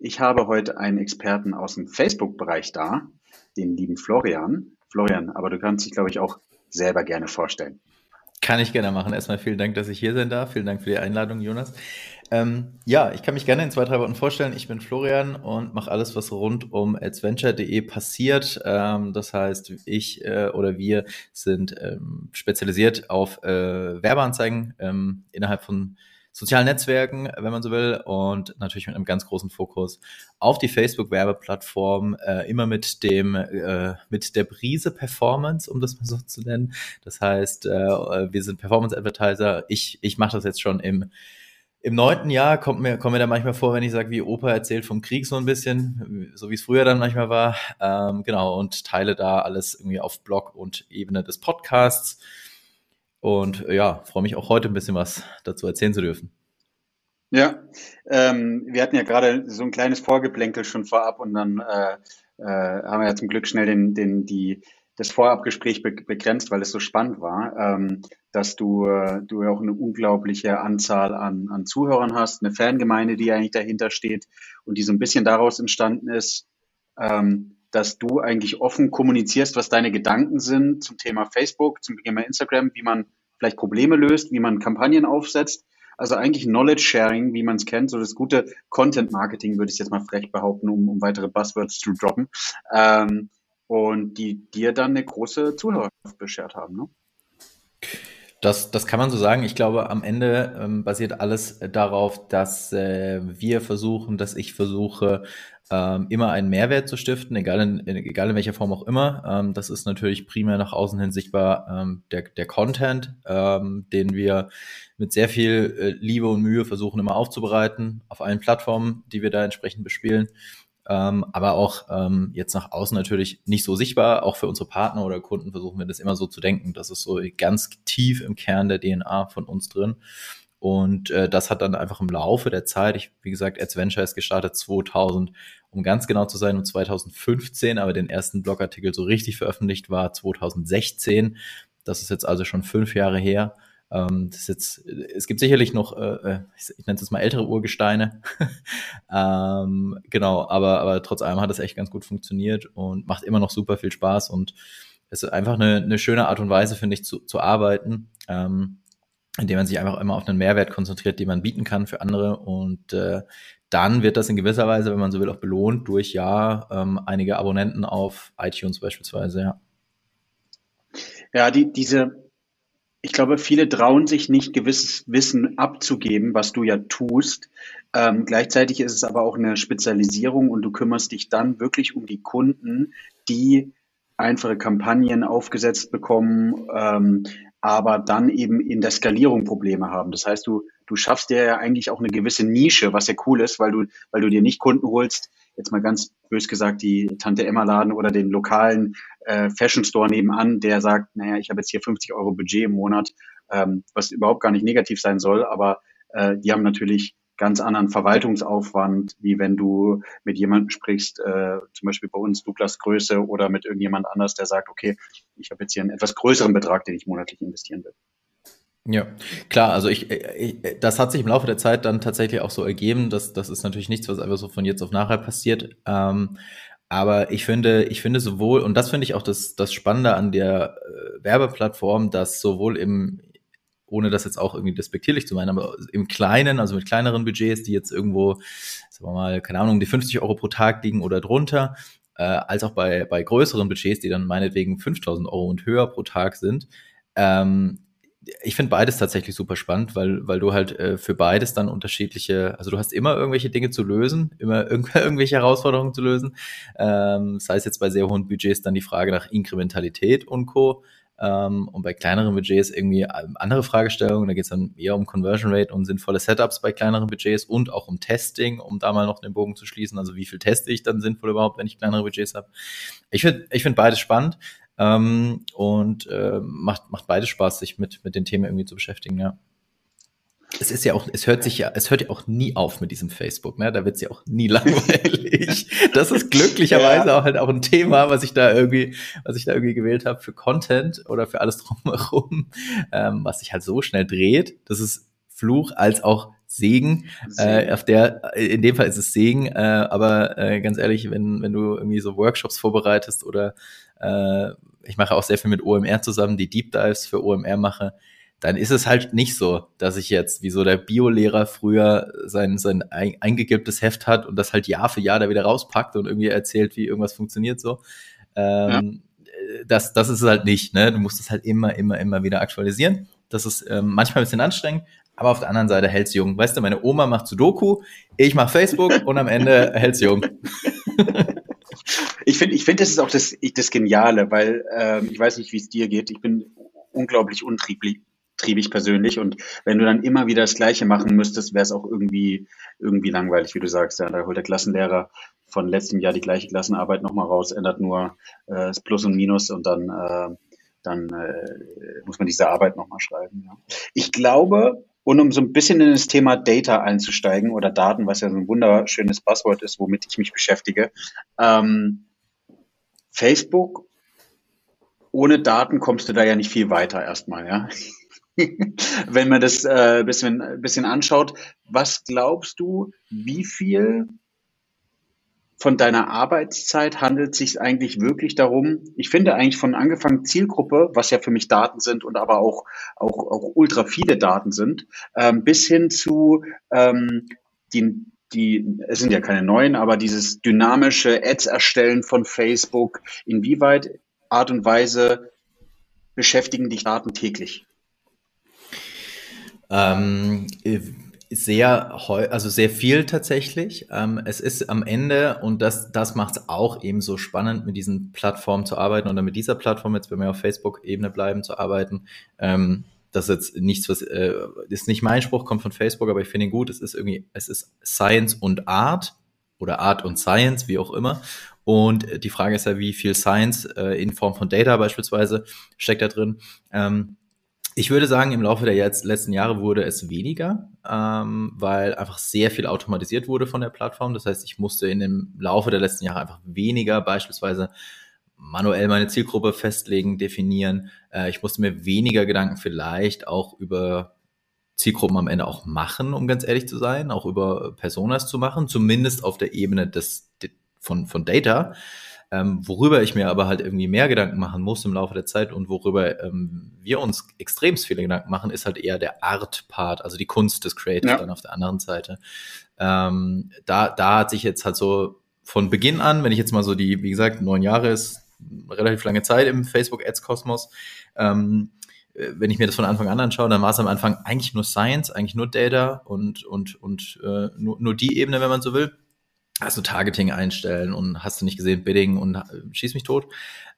Ich habe heute einen Experten aus dem Facebook-Bereich da, den lieben Florian. Florian, aber du kannst dich, glaube ich, auch selber gerne vorstellen. Kann ich gerne machen. Erstmal vielen Dank, dass ich hier sein darf. Vielen Dank für die Einladung, Jonas. Ähm, ja, ich kann mich gerne in zwei, drei Worten vorstellen. Ich bin Florian und mache alles, was rund um adventure.de passiert. Ähm, das heißt, ich äh, oder wir sind ähm, spezialisiert auf äh, Werbeanzeigen ähm, innerhalb von sozialen Netzwerken, wenn man so will, und natürlich mit einem ganz großen Fokus auf die Facebook-Werbeplattform, äh, immer mit dem, äh, mit der Brise Performance, um das mal so zu nennen. Das heißt, äh, wir sind Performance-Advertiser. Ich, ich mache das jetzt schon im im neunten Jahr kommt mir, kommt mir da manchmal vor, wenn ich sage, wie Opa erzählt vom Krieg so ein bisschen, so wie es früher dann manchmal war. Ähm, genau, und teile da alles irgendwie auf Blog und Ebene des Podcasts. Und ja, freue mich auch heute ein bisschen was dazu erzählen zu dürfen. Ja, ähm, wir hatten ja gerade so ein kleines Vorgeplänkel schon vorab und dann äh, äh, haben wir ja zum Glück schnell den, den, die, das Vorabgespräch be begrenzt, weil es so spannend war, ähm, dass du, äh, du ja auch eine unglaubliche Anzahl an, an Zuhörern hast, eine Fangemeinde, die eigentlich dahinter steht und die so ein bisschen daraus entstanden ist, ähm, dass du eigentlich offen kommunizierst, was deine Gedanken sind zum Thema Facebook, zum Thema Instagram, wie man vielleicht Probleme löst, wie man Kampagnen aufsetzt. Also eigentlich Knowledge Sharing, wie man es kennt, so das gute Content Marketing, würde ich jetzt mal frech behaupten, um, um weitere Buzzwords zu droppen. Ähm, und die dir dann eine große Zuhörerschaft beschert haben. Ne? Das, das kann man so sagen. Ich glaube, am Ende ähm, basiert alles darauf, dass äh, wir versuchen, dass ich versuche, ähm, immer einen Mehrwert zu stiften, egal in, egal in welcher Form auch immer. Ähm, das ist natürlich primär nach außen hin sichtbar ähm, der, der Content, ähm, den wir mit sehr viel äh, Liebe und Mühe versuchen immer aufzubereiten auf allen Plattformen, die wir da entsprechend bespielen ähm, aber auch ähm, jetzt nach außen natürlich nicht so sichtbar. Auch für unsere Partner oder Kunden versuchen wir das immer so zu denken. Das ist so ganz tief im Kern der DNA von uns drin. Und äh, das hat dann einfach im Laufe der Zeit, ich, wie gesagt, Adventure ist gestartet 2000, um ganz genau zu sein, um 2015, aber den ersten Blogartikel so richtig veröffentlicht war 2016. Das ist jetzt also schon fünf Jahre her. Ähm, das ist jetzt, es gibt sicherlich noch, äh, äh ich, ich nenne es mal ältere Urgesteine. ähm, genau, aber, aber trotz allem hat es echt ganz gut funktioniert und macht immer noch super viel Spaß und es ist einfach eine, eine schöne Art und Weise, finde ich, zu, zu arbeiten, ähm, indem man sich einfach immer auf einen Mehrwert konzentriert, den man bieten kann für andere und äh, dann wird das in gewisser Weise, wenn man so will, auch belohnt durch ja ähm, einige Abonnenten auf iTunes beispielsweise, ja. Ja, die, diese, ich glaube, viele trauen sich nicht, gewisses Wissen abzugeben, was du ja tust. Ähm, gleichzeitig ist es aber auch eine Spezialisierung und du kümmerst dich dann wirklich um die Kunden, die einfache Kampagnen aufgesetzt bekommen, ähm, aber dann eben in der Skalierung Probleme haben. Das heißt, du, du schaffst dir ja eigentlich auch eine gewisse Nische, was ja cool ist, weil du, weil du dir nicht Kunden holst, jetzt mal ganz bös gesagt, die Tante Emma Laden oder den lokalen äh, Fashion Store nebenan, der sagt, naja, ich habe jetzt hier 50 Euro Budget im Monat, ähm, was überhaupt gar nicht negativ sein soll, aber äh, die haben natürlich ganz anderen Verwaltungsaufwand, wie wenn du mit jemandem sprichst, äh, zum Beispiel bei uns Douglas Größe oder mit irgendjemand anders, der sagt, okay, ich habe jetzt hier einen etwas größeren Betrag, den ich monatlich investieren will. Ja, klar, also ich, ich, das hat sich im Laufe der Zeit dann tatsächlich auch so ergeben, dass das ist natürlich nichts, was einfach so von jetzt auf nachher passiert. Ähm, aber ich finde, ich finde sowohl, und das finde ich auch das, das Spannende an der äh, Werbeplattform, dass sowohl im, ohne das jetzt auch irgendwie despektierlich zu meinen, aber im Kleinen, also mit kleineren Budgets, die jetzt irgendwo, sagen wir mal, keine Ahnung, die 50 Euro pro Tag liegen oder drunter, äh, als auch bei, bei größeren Budgets, die dann meinetwegen 5000 Euro und höher pro Tag sind, ähm, ich finde beides tatsächlich super spannend, weil, weil du halt äh, für beides dann unterschiedliche, also du hast immer irgendwelche Dinge zu lösen, immer irg irgendwelche Herausforderungen zu lösen. Ähm, sei es jetzt bei sehr hohen Budgets dann die Frage nach Inkrementalität und Co. Ähm, und bei kleineren Budgets irgendwie ähm, andere Fragestellungen. Da geht es dann eher um Conversion Rate und sinnvolle Setups bei kleineren Budgets und auch um Testing, um da mal noch den Bogen zu schließen. Also wie viel teste ich dann sinnvoll überhaupt, wenn ich kleinere Budgets habe. Ich finde ich finde beides spannend ähm, und äh, macht, macht beides Spaß, sich mit, mit den Themen irgendwie zu beschäftigen, ja es ist ja auch, es hört sich ja, es hört ja auch nie auf mit diesem Facebook, ne? Da wird's ja auch nie langweilig. das ist glücklicherweise ja. auch halt auch ein Thema, was ich da irgendwie, was ich da irgendwie gewählt habe für Content oder für alles drumherum, ähm, was sich halt so schnell dreht. Das ist Fluch als auch Segen. Segen. Äh, auf der, in dem Fall ist es Segen, äh, aber äh, ganz ehrlich, wenn, wenn du irgendwie so Workshops vorbereitest oder äh, ich mache auch sehr viel mit OMR zusammen, die Deep Dives für OMR mache, dann ist es halt nicht so, dass ich jetzt, wie so der Biolehrer früher sein, sein eingegibtes Heft hat und das halt Jahr für Jahr da wieder rauspackt und irgendwie erzählt, wie irgendwas funktioniert so. Ähm, ja. das, das ist es halt nicht, ne? Du musst es halt immer, immer, immer wieder aktualisieren. Das ist ähm, manchmal ein bisschen anstrengend, aber auf der anderen Seite hält's jung. Weißt du, meine Oma macht Sudoku, ich mache Facebook und am Ende hält's jung. ich finde, ich finde, das ist auch das, das Geniale, weil ähm, ich weiß nicht, wie es dir geht. Ich bin unglaublich untrieblich, triebig persönlich. Und wenn du dann immer wieder das Gleiche machen müsstest, wäre es auch irgendwie, irgendwie langweilig, wie du sagst. Ja, da holt der Klassenlehrer von letztem Jahr die gleiche Klassenarbeit nochmal raus, ändert nur äh, das Plus und Minus und dann, äh, dann äh, muss man diese Arbeit nochmal schreiben. Ja. Ich glaube, und um so ein bisschen in das Thema Data einzusteigen oder Daten, was ja so ein wunderschönes Passwort ist, womit ich mich beschäftige, ähm, Facebook ohne Daten kommst du da ja nicht viel weiter erstmal, ja. wenn man das äh, bisschen, bisschen anschaut. Was glaubst du, wie viel von deiner Arbeitszeit handelt es sich eigentlich wirklich darum? Ich finde eigentlich von angefangen Zielgruppe, was ja für mich Daten sind und aber auch, auch, auch ultra viele Daten sind, ähm, bis hin zu ähm, die, die, es sind ja keine neuen, aber dieses dynamische Ads erstellen von Facebook, inwieweit Art und Weise beschäftigen dich Daten täglich? Ähm, sehr, also sehr viel tatsächlich. Ähm, es ist am Ende, und das, das macht es auch eben so spannend, mit diesen Plattformen zu arbeiten oder mit dieser Plattform, jetzt wenn wir auf Facebook-Ebene bleiben, zu arbeiten. Ähm, das ist jetzt nichts, was äh, ist nicht mein Spruch, kommt von Facebook, aber ich finde ihn gut. Es ist irgendwie, es ist Science und Art oder Art und Science, wie auch immer. Und die Frage ist ja, wie viel Science äh, in Form von Data beispielsweise steckt da drin. Ähm, ich würde sagen, im Laufe der jetzt, letzten Jahre wurde es weniger, ähm, weil einfach sehr viel automatisiert wurde von der Plattform. Das heißt, ich musste in dem Laufe der letzten Jahre einfach weniger beispielsweise manuell meine Zielgruppe festlegen, definieren. Äh, ich musste mir weniger Gedanken vielleicht auch über Zielgruppen am Ende auch machen, um ganz ehrlich zu sein, auch über Personas zu machen, zumindest auf der Ebene des, von, von Data. Ähm, worüber ich mir aber halt irgendwie mehr Gedanken machen muss im Laufe der Zeit und worüber ähm, wir uns extremst viele Gedanken machen, ist halt eher der Art-Part, also die Kunst des Creators ja. dann auf der anderen Seite. Ähm, da, da hat sich jetzt halt so von Beginn an, wenn ich jetzt mal so die, wie gesagt, neun Jahre ist relativ lange Zeit im Facebook-Ads-Kosmos, ähm, äh, wenn ich mir das von Anfang an anschaue, dann war es am Anfang eigentlich nur Science, eigentlich nur Data und, und, und äh, nur, nur die Ebene, wenn man so will also Targeting einstellen und hast du nicht gesehen, Bidding und äh, schieß mich tot,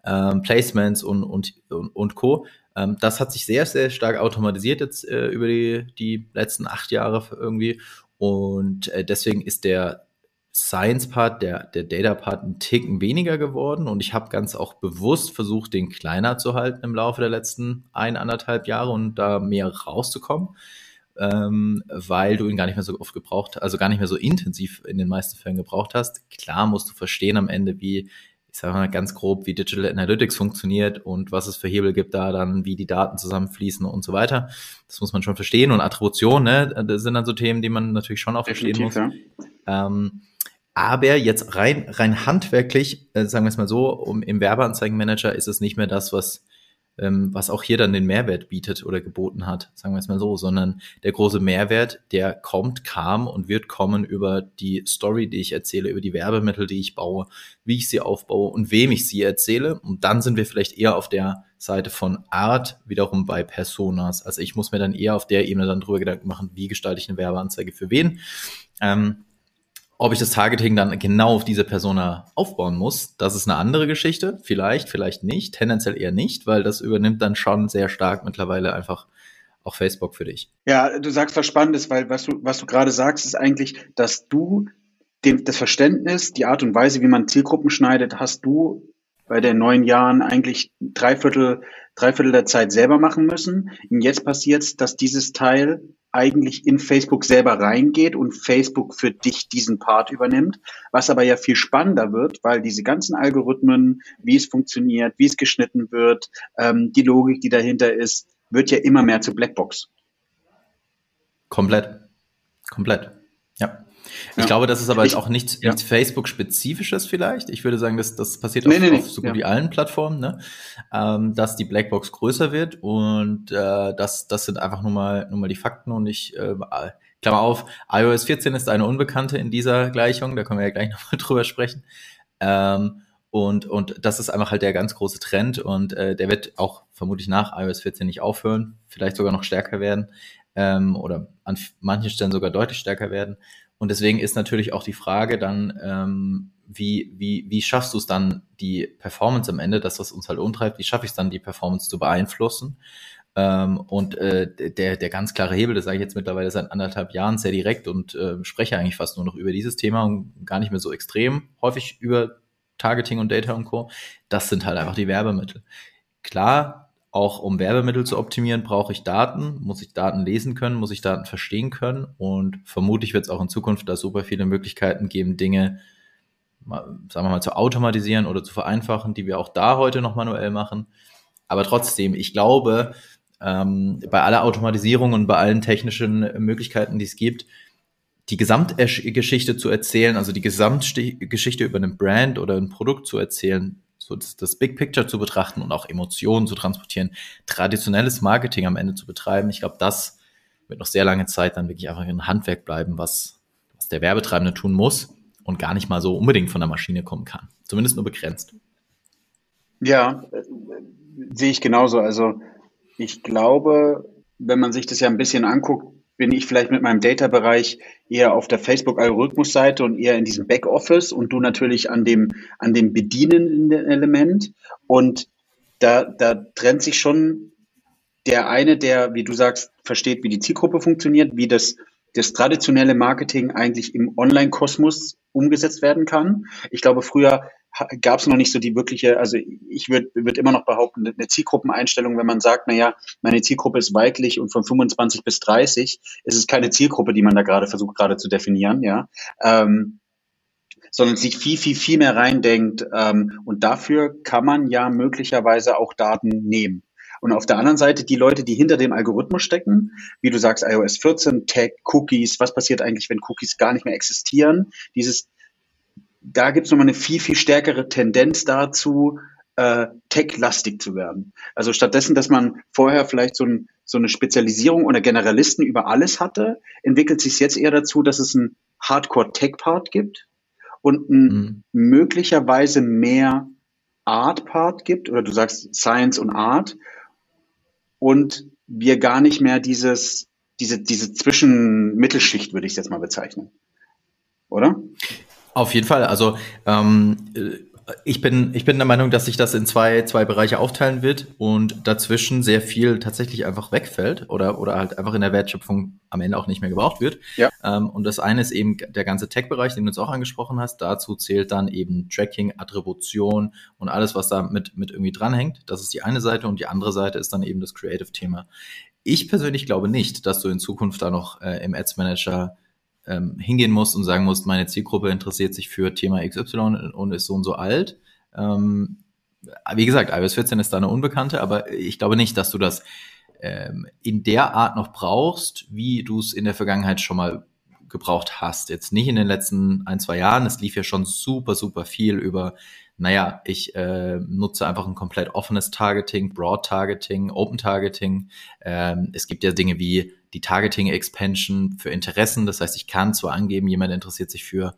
ähm, Placements und, und, und, und Co. Ähm, das hat sich sehr, sehr stark automatisiert jetzt äh, über die, die letzten acht Jahre irgendwie. Und äh, deswegen ist der Science-Part, der, der Data-Part ein Ticken weniger geworden. Und ich habe ganz auch bewusst versucht, den kleiner zu halten im Laufe der letzten ein, anderthalb Jahre und da mehr rauszukommen ähm, weil du ihn gar nicht mehr so oft gebraucht, also gar nicht mehr so intensiv in den meisten Fällen gebraucht hast. Klar musst du verstehen am Ende, wie, ich sage mal ganz grob, wie Digital Analytics funktioniert und was es für Hebel gibt da dann, wie die Daten zusammenfließen und so weiter. Das muss man schon verstehen. Und Attribution, ne, das sind dann so Themen, die man natürlich schon auch verstehen muss. Ja. Ähm, aber jetzt rein, rein handwerklich, äh, sagen wir es mal so, um, im Werbeanzeigenmanager ist es nicht mehr das, was ähm, was auch hier dann den Mehrwert bietet oder geboten hat, sagen wir es mal so, sondern der große Mehrwert, der kommt, kam und wird kommen über die Story, die ich erzähle, über die Werbemittel, die ich baue, wie ich sie aufbaue und wem ich sie erzähle. Und dann sind wir vielleicht eher auf der Seite von Art wiederum bei Personas. Also ich muss mir dann eher auf der Ebene dann drüber Gedanken machen, wie gestalte ich eine Werbeanzeige für wen. Ähm, ob ich das Targeting dann genau auf diese Persona aufbauen muss, das ist eine andere Geschichte. Vielleicht, vielleicht nicht. Tendenziell eher nicht, weil das übernimmt dann schon sehr stark mittlerweile einfach auch Facebook für dich. Ja, du sagst was Spannendes, weil was du, was du gerade sagst, ist eigentlich, dass du den, das Verständnis, die Art und Weise, wie man Zielgruppen schneidet, hast du bei den neun Jahren eigentlich drei Viertel, drei Viertel der Zeit selber machen müssen. Und jetzt passiert es, dass dieses Teil eigentlich in Facebook selber reingeht und Facebook für dich diesen Part übernimmt, was aber ja viel spannender wird, weil diese ganzen Algorithmen, wie es funktioniert, wie es geschnitten wird, ähm, die Logik, die dahinter ist, wird ja immer mehr zu Blackbox. Komplett. Komplett. Ja. Ich ja. glaube, das ist aber ich, auch nichts, ja. nichts Facebook-spezifisches vielleicht. Ich würde sagen, das, das passiert nee, auf, nee, auf so gut ja. wie allen Plattformen, ne? ähm, dass die Blackbox größer wird und äh, das, das sind einfach nur mal, nur mal die Fakten und ich äh, Klammer auf, iOS 14 ist eine Unbekannte in dieser Gleichung, da können wir ja gleich nochmal drüber sprechen. Ähm, und, und das ist einfach halt der ganz große Trend und äh, der wird auch vermutlich nach iOS 14 nicht aufhören, vielleicht sogar noch stärker werden ähm, oder an manchen Stellen sogar deutlich stärker werden. Und deswegen ist natürlich auch die Frage dann, ähm, wie, wie, wie schaffst du es dann, die Performance am Ende, das, was uns halt umtreibt, wie schaffe ich es dann, die Performance zu beeinflussen? Ähm, und äh, der, der ganz klare Hebel, das sage ich jetzt mittlerweile seit anderthalb Jahren sehr direkt und äh, spreche eigentlich fast nur noch über dieses Thema und gar nicht mehr so extrem häufig über Targeting und Data und Co. Das sind halt einfach die Werbemittel. Klar, auch um Werbemittel zu optimieren, brauche ich Daten, muss ich Daten lesen können, muss ich Daten verstehen können und vermutlich wird es auch in Zukunft da super viele Möglichkeiten geben, Dinge, sagen wir mal, zu automatisieren oder zu vereinfachen, die wir auch da heute noch manuell machen. Aber trotzdem, ich glaube, ähm, bei aller Automatisierung und bei allen technischen Möglichkeiten, die es gibt, die Gesamtgeschichte zu erzählen, also die Gesamtgeschichte über einen Brand oder ein Produkt zu erzählen, so das, das Big Picture zu betrachten und auch Emotionen zu transportieren, traditionelles Marketing am Ende zu betreiben. Ich glaube, das wird noch sehr lange Zeit dann wirklich einfach ein Handwerk bleiben, was, was der Werbetreibende tun muss und gar nicht mal so unbedingt von der Maschine kommen kann. Zumindest nur begrenzt. Ja, äh, sehe ich genauso. Also ich glaube, wenn man sich das ja ein bisschen anguckt, bin ich vielleicht mit meinem Data-Bereich eher auf der Facebook-Algorithmus-Seite und eher in diesem Backoffice und du natürlich an dem, an dem bedienenden Element. Und da, da trennt sich schon der eine, der, wie du sagst, versteht, wie die Zielgruppe funktioniert, wie das, das traditionelle Marketing eigentlich im Online-Kosmos umgesetzt werden kann. Ich glaube, früher gab es noch nicht so die wirkliche, also ich würde würd immer noch behaupten, eine Zielgruppeneinstellung, wenn man sagt, na ja, meine Zielgruppe ist weiblich und von 25 bis 30, ist es keine Zielgruppe, die man da gerade versucht gerade zu definieren, ja, ähm, sondern sich viel, viel, viel mehr reindenkt ähm, und dafür kann man ja möglicherweise auch Daten nehmen. Und auf der anderen Seite die Leute, die hinter dem Algorithmus stecken, wie du sagst, iOS 14, Tag, Cookies, was passiert eigentlich, wenn Cookies gar nicht mehr existieren? Dieses da gibt es nochmal eine viel, viel stärkere Tendenz dazu, äh, tech-lastig zu werden. Also stattdessen, dass man vorher vielleicht so, ein, so eine Spezialisierung oder Generalisten über alles hatte, entwickelt sich jetzt eher dazu, dass es einen Hardcore-Tech-Part gibt und ein mhm. möglicherweise mehr Art-Part gibt, oder du sagst Science und Art, und wir gar nicht mehr dieses, diese, diese Zwischenmittelschicht, würde ich jetzt mal bezeichnen. Oder? Auf jeden Fall. Also ähm, ich bin, ich bin der Meinung, dass sich das in zwei, zwei Bereiche aufteilen wird und dazwischen sehr viel tatsächlich einfach wegfällt oder, oder halt einfach in der Wertschöpfung am Ende auch nicht mehr gebraucht wird. Ja. Ähm, und das eine ist eben der ganze Tech-Bereich, den du jetzt auch angesprochen hast. Dazu zählt dann eben Tracking, Attribution und alles, was da mit, mit irgendwie dranhängt. Das ist die eine Seite und die andere Seite ist dann eben das Creative-Thema. Ich persönlich glaube nicht, dass du in Zukunft da noch äh, im Ads Manager ähm, hingehen musst und sagen musst, meine Zielgruppe interessiert sich für Thema XY und ist so und so alt. Ähm, wie gesagt, iOS 14 ist da eine Unbekannte, aber ich glaube nicht, dass du das ähm, in der Art noch brauchst, wie du es in der Vergangenheit schon mal gebraucht hast. Jetzt nicht in den letzten ein, zwei Jahren. Es lief ja schon super, super viel über, naja, ich äh, nutze einfach ein komplett offenes Targeting, Broad Targeting, Open Targeting. Ähm, es gibt ja Dinge wie die Targeting Expansion für Interessen. Das heißt, ich kann zwar angeben, jemand interessiert sich für,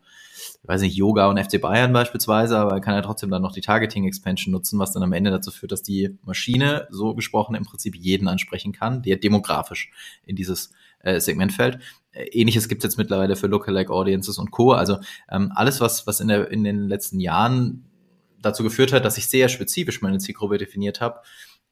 ich weiß nicht, Yoga und FC Bayern beispielsweise, aber er kann ja trotzdem dann noch die Targeting Expansion nutzen, was dann am Ende dazu führt, dass die Maschine so gesprochen im Prinzip jeden ansprechen kann, der demografisch in dieses äh, Segment fällt. Ähnliches gibt es jetzt mittlerweile für Lookalike Audiences und Co. Also ähm, alles, was, was in, der, in den letzten Jahren dazu geführt hat, dass ich sehr spezifisch meine Zielgruppe definiert habe,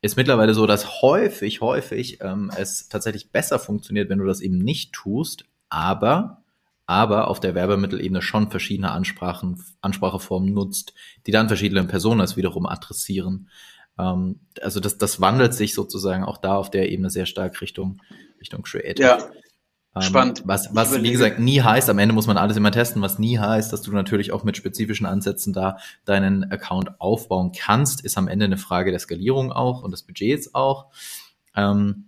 ist mittlerweile so, dass häufig, häufig ähm, es tatsächlich besser funktioniert, wenn du das eben nicht tust, aber, aber auf der Werbemittelebene schon verschiedene Ansprachen, Anspracheformen nutzt, die dann verschiedene Personas wiederum adressieren. Ähm, also das, das wandelt sich sozusagen auch da auf der Ebene sehr stark Richtung, Richtung Creative. Ja. Ähm, Spannend. Was, was wie gesagt, nie heißt, am Ende muss man alles immer testen, was nie heißt, dass du natürlich auch mit spezifischen Ansätzen da deinen Account aufbauen kannst, ist am Ende eine Frage der Skalierung auch und des Budgets auch. Ähm,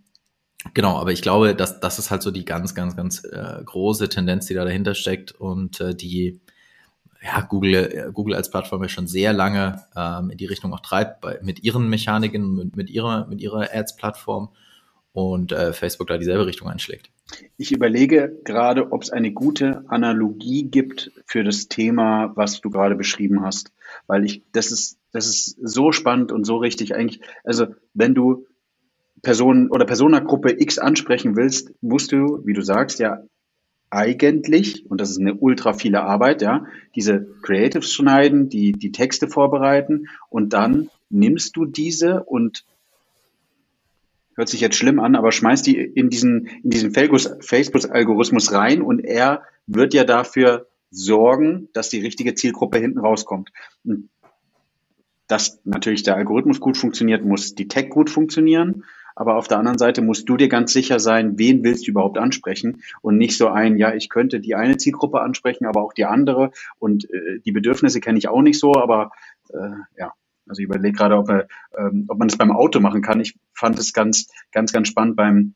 genau, aber ich glaube, dass das ist halt so die ganz, ganz, ganz äh, große Tendenz, die da dahinter steckt und äh, die ja, Google, äh, Google als Plattform ja schon sehr lange ähm, in die Richtung auch treibt, bei, mit ihren Mechaniken, mit, mit ihrer, mit ihrer Ads-Plattform und äh, Facebook da dieselbe Richtung einschlägt. Ich überlege gerade, ob es eine gute Analogie gibt für das Thema, was du gerade beschrieben hast, weil ich das ist das ist so spannend und so richtig eigentlich. Also wenn du Personen oder Personagruppe X ansprechen willst, musst du, wie du sagst, ja eigentlich, und das ist eine ultra viele Arbeit, ja, diese Creatives schneiden, die, die Texte vorbereiten und dann nimmst du diese und hört sich jetzt schlimm an, aber schmeißt die in diesen, in diesen Facebook-Algorithmus rein und er wird ja dafür sorgen, dass die richtige Zielgruppe hinten rauskommt. Dass natürlich der Algorithmus gut funktioniert, muss die Tech gut funktionieren. Aber auf der anderen Seite musst du dir ganz sicher sein, wen willst du überhaupt ansprechen und nicht so ein, ja, ich könnte die eine Zielgruppe ansprechen, aber auch die andere und äh, die Bedürfnisse kenne ich auch nicht so, aber äh, ja, also ich überlege gerade, ob, er, ähm, ob man das beim Auto machen kann. Ich fand es ganz, ganz, ganz spannend beim,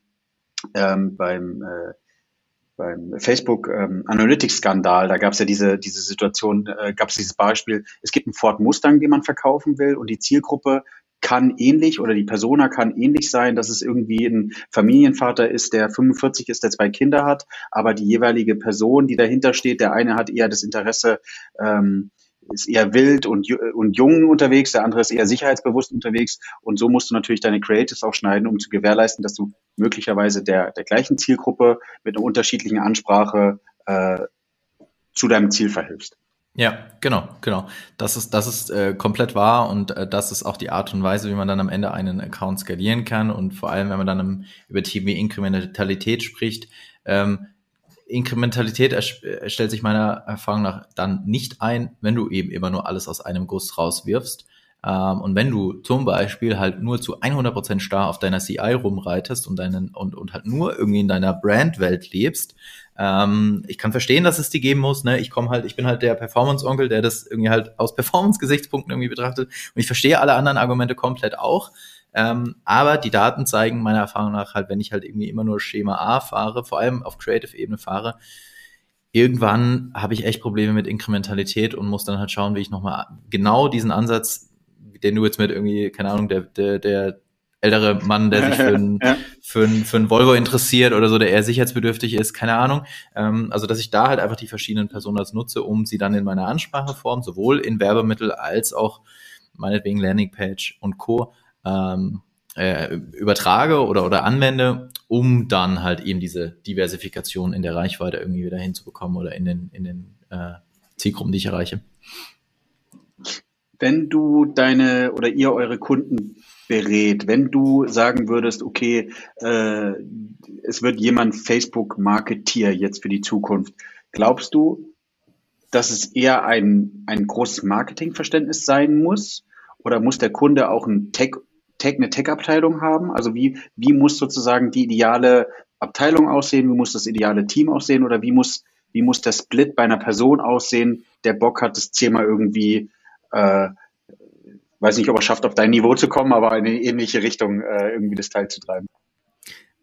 ähm, beim, äh, beim Facebook ähm, Analytics-Skandal. Da gab es ja diese, diese Situation, äh, gab es dieses Beispiel, es gibt einen Ford Mustang, den man verkaufen will und die Zielgruppe kann ähnlich oder die Persona kann ähnlich sein, dass es irgendwie ein Familienvater ist, der 45 ist, der zwei Kinder hat, aber die jeweilige Person, die dahinter steht, der eine hat eher das Interesse, ähm, ist eher wild und, und jung unterwegs, der andere ist eher sicherheitsbewusst unterwegs. Und so musst du natürlich deine Creatives auch schneiden, um zu gewährleisten, dass du möglicherweise der, der gleichen Zielgruppe mit einer unterschiedlichen Ansprache äh, zu deinem Ziel verhilfst. Ja, genau, genau. Das ist, das ist äh, komplett wahr und äh, das ist auch die Art und Weise, wie man dann am Ende einen Account skalieren kann und vor allem, wenn man dann im, über TV-Inkrementalität spricht, ähm, Inkrementalität stellt sich meiner Erfahrung nach dann nicht ein, wenn du eben immer nur alles aus einem Guss rauswirfst. Ähm, und wenn du zum Beispiel halt nur zu 100% starr auf deiner CI rumreitest und, deinen, und, und halt nur irgendwie in deiner Brandwelt lebst, ähm, ich kann verstehen, dass es die geben muss. Ne? Ich komme halt, ich bin halt der Performance-Onkel, der das irgendwie halt aus Performance-Gesichtspunkten irgendwie betrachtet. Und ich verstehe alle anderen Argumente komplett auch. Ähm, aber die Daten zeigen meiner Erfahrung nach halt, wenn ich halt irgendwie immer nur Schema A fahre, vor allem auf Creative-Ebene fahre, irgendwann habe ich echt Probleme mit Inkrementalität und muss dann halt schauen, wie ich nochmal genau diesen Ansatz, den du jetzt mit irgendwie, keine Ahnung, der, der, der ältere Mann, der sich für ein, ja. für, ein, für ein Volvo interessiert oder so, der eher sicherheitsbedürftig ist, keine Ahnung. Ähm, also, dass ich da halt einfach die verschiedenen Personas nutze, um sie dann in meiner Anspracheform, sowohl in Werbemittel als auch meinetwegen Landingpage und Co ähm, äh, übertrage oder, oder anwende, um dann halt eben diese Diversifikation in der Reichweite irgendwie wieder hinzubekommen oder in den, in den äh, Zielgruppen, die ich erreiche. Wenn du deine oder ihr eure Kunden berät, wenn du sagen würdest, okay, äh, es wird jemand Facebook-Marketier jetzt für die Zukunft, glaubst du, dass es eher ein, ein großes Marketingverständnis sein muss? Oder muss der Kunde auch ein Tech Tech, eine Tech-Abteilung haben? Also wie, wie muss sozusagen die ideale Abteilung aussehen? Wie muss das ideale Team aussehen? Oder wie muss, wie muss der Split bei einer Person aussehen, der Bock hat, das Thema irgendwie, äh, weiß nicht, ob er schafft, auf dein Niveau zu kommen, aber in eine ähnliche Richtung äh, irgendwie das Teil zu treiben?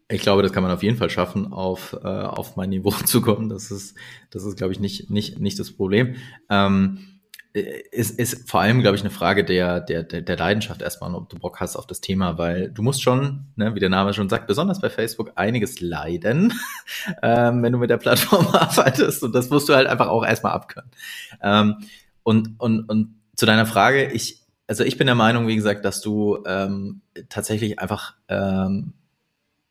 Ich glaube, das kann man auf jeden Fall schaffen, auf, äh, auf mein Niveau zu kommen. Das ist, das ist, glaube ich, nicht, nicht, nicht das Problem. Ähm, ist, ist vor allem, glaube ich, eine Frage der, der, der Leidenschaft erstmal, ob du Bock hast auf das Thema, weil du musst schon, ne, wie der Name schon sagt, besonders bei Facebook einiges leiden, ähm, wenn du mit der Plattform arbeitest und das musst du halt einfach auch erstmal abkönnen. Ähm, und, und, und zu deiner Frage, ich, also ich bin der Meinung, wie gesagt, dass du ähm, tatsächlich einfach ähm,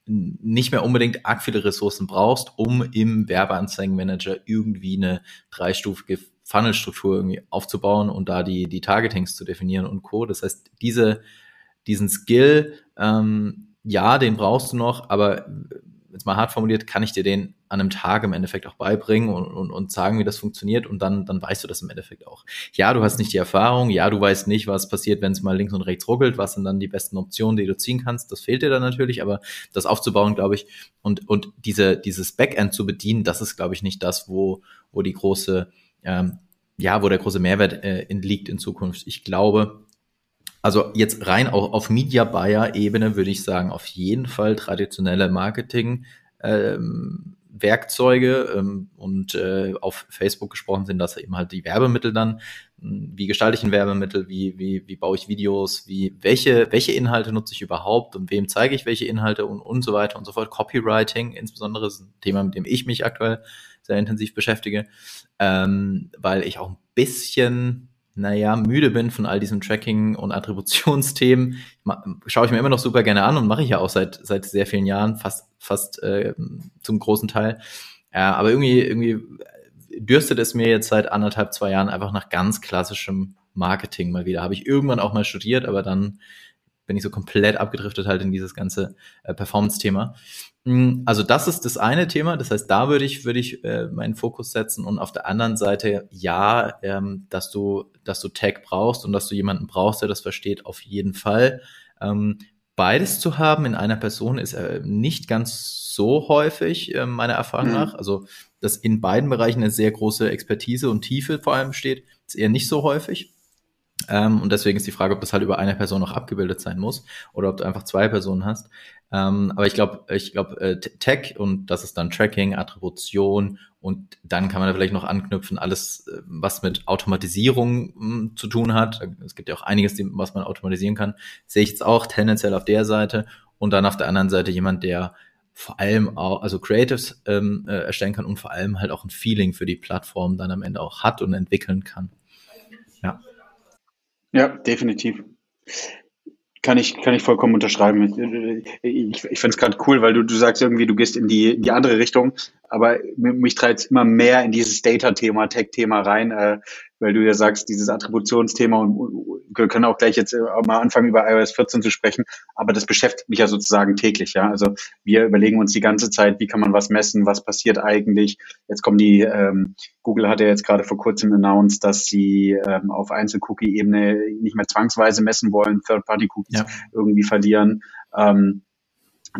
nicht mehr unbedingt arg viele Ressourcen brauchst, um im Werbeanzeigenmanager irgendwie eine dreistufige Funnelstruktur irgendwie aufzubauen und da die, die Targetings zu definieren und Co. Das heißt, diese, diesen Skill, ähm, ja, den brauchst du noch, aber jetzt mal hart formuliert, kann ich dir den an einem Tag im Endeffekt auch beibringen und, und, und sagen, wie das funktioniert und dann, dann weißt du das im Endeffekt auch. Ja, du hast nicht die Erfahrung, ja, du weißt nicht, was passiert, wenn es mal links und rechts ruckelt, was sind dann die besten Optionen, die du ziehen kannst, das fehlt dir dann natürlich, aber das aufzubauen, glaube ich, und, und diese, dieses Backend zu bedienen, das ist, glaube ich, nicht das, wo, wo die große, ähm, ja, wo der große Mehrwert äh, liegt in Zukunft. Ich glaube, also jetzt rein auch auf Media Buyer Ebene würde ich sagen, auf jeden Fall traditionelle Marketing ähm, Werkzeuge ähm, und äh, auf Facebook gesprochen sind das eben halt die Werbemittel dann. Hm, wie gestalte ich ein Werbemittel? Wie, wie, wie baue ich Videos? Wie, welche, welche Inhalte nutze ich überhaupt und wem zeige ich welche Inhalte und, und so weiter und so fort. Copywriting insbesondere ist ein Thema, mit dem ich mich aktuell sehr intensiv beschäftige, ähm, weil ich auch ein bisschen naja, müde bin von all diesen Tracking- und Attributionsthemen, schaue ich mir immer noch super gerne an und mache ich ja auch seit, seit sehr vielen Jahren, fast, fast äh, zum großen Teil. Ja, aber irgendwie, irgendwie dürstet es mir jetzt seit anderthalb, zwei Jahren einfach nach ganz klassischem Marketing mal wieder. Habe ich irgendwann auch mal studiert, aber dann bin ich so komplett abgedriftet halt in dieses ganze äh, Performance-Thema. Mm, also das ist das eine Thema. Das heißt, da würde ich würde ich äh, meinen Fokus setzen und auf der anderen Seite ja, ähm, dass du dass du Tech brauchst und dass du jemanden brauchst, der das versteht, auf jeden Fall. Ähm, beides zu haben in einer Person ist äh, nicht ganz so häufig äh, meiner Erfahrung mhm. nach. Also dass in beiden Bereichen eine sehr große Expertise und Tiefe vor allem steht, ist eher nicht so häufig. Ähm, und deswegen ist die Frage, ob das halt über eine Person noch abgebildet sein muss oder ob du einfach zwei Personen hast. Ähm, aber ich glaube, ich glaube, äh, Tech und das ist dann Tracking, Attribution und dann kann man da vielleicht noch anknüpfen, alles, äh, was mit Automatisierung mh, hm, zu tun hat. Es gibt ja auch einiges, was man automatisieren kann. Sehe ich jetzt auch tendenziell auf der Seite und dann auf der anderen Seite jemand, der vor allem auch, also Creatives ähm, äh, erstellen kann und vor allem halt auch ein Feeling für die Plattform dann am Ende auch hat und entwickeln kann. Ja. Definitiv. Kann ich, kann ich vollkommen unterschreiben. Ich, ich finde es gerade cool, weil du, du sagst irgendwie, du gehst in die, in die andere Richtung, aber mich treibt es immer mehr in dieses Data-Thema, Tech-Thema rein, äh, weil du ja sagst, dieses Attributionsthema und, wir können auch gleich jetzt äh, mal anfangen, über iOS 14 zu sprechen, aber das beschäftigt mich ja sozusagen täglich, ja. Also wir überlegen uns die ganze Zeit, wie kann man was messen, was passiert eigentlich. Jetzt kommen die, ähm, Google hat ja jetzt gerade vor kurzem announced, dass sie ähm, auf Einzel-Cookie-Ebene nicht mehr zwangsweise messen wollen, Third-Party-Cookies ja. irgendwie verlieren. Ähm,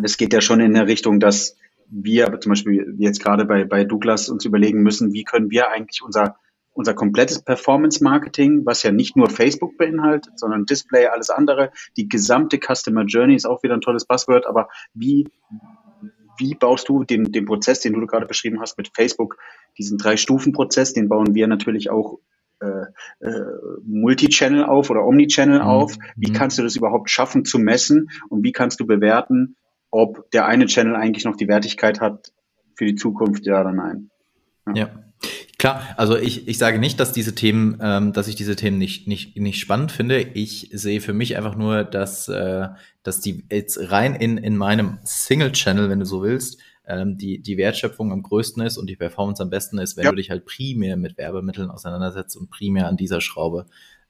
das geht ja schon in der Richtung, dass wir zum Beispiel jetzt gerade bei, bei Douglas uns überlegen müssen, wie können wir eigentlich unser unser komplettes Performance-Marketing, was ja nicht nur Facebook beinhaltet, sondern Display, alles andere, die gesamte Customer Journey ist auch wieder ein tolles Buzzword, aber wie, wie baust du den, den Prozess, den du gerade beschrieben hast mit Facebook, diesen Drei-Stufen-Prozess, den bauen wir natürlich auch äh, äh, Multi-Channel auf oder Omni-Channel mhm. auf. Wie mhm. kannst du das überhaupt schaffen zu messen und wie kannst du bewerten, ob der eine Channel eigentlich noch die Wertigkeit hat für die Zukunft, ja oder nein? ja. ja. Klar, also ich, ich sage nicht, dass diese Themen, ähm, dass ich diese Themen nicht, nicht, nicht spannend finde. Ich sehe für mich einfach nur, dass, äh, dass die jetzt rein in, in meinem Single-Channel, wenn du so willst, ähm, die, die Wertschöpfung am größten ist und die Performance am besten ist, wenn ja. du dich halt primär mit Werbemitteln auseinandersetzt und primär an dieser Schraube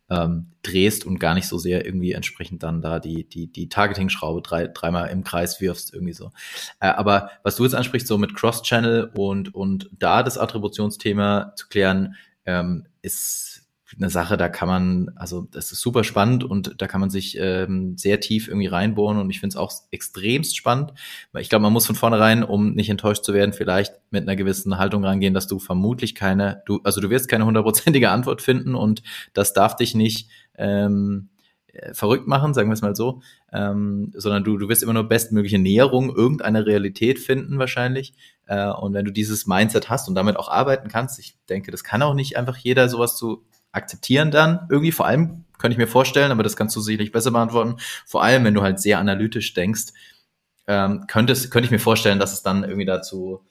ähm, drehst und gar nicht so sehr irgendwie entsprechend dann da die, die, die Targeting-Schraube drei, dreimal im Kreis wirfst, irgendwie so. Äh, aber was du jetzt ansprichst, so mit Cross-Channel und, und da das Attributionsthema zu klären, ähm, ist eine Sache, da kann man, also das ist super spannend und da kann man sich ähm, sehr tief irgendwie reinbohren und ich finde es auch extremst spannend, ich glaube, man muss von vornherein, um nicht enttäuscht zu werden, vielleicht mit einer gewissen Haltung rangehen, dass du vermutlich keine, du, also du wirst keine hundertprozentige Antwort finden und das darf dich nicht ähm, äh, verrückt machen, sagen wir es mal so, ähm, sondern du, du wirst immer nur bestmögliche Näherung irgendeiner Realität finden wahrscheinlich. Äh, und wenn du dieses Mindset hast und damit auch arbeiten kannst, ich denke, das kann auch nicht einfach jeder sowas zu akzeptieren dann irgendwie. Vor allem könnte ich mir vorstellen, aber das kannst du sicherlich besser beantworten. Vor allem, wenn du halt sehr analytisch denkst, ähm, könntest, könnte ich mir vorstellen, dass es dann irgendwie dazu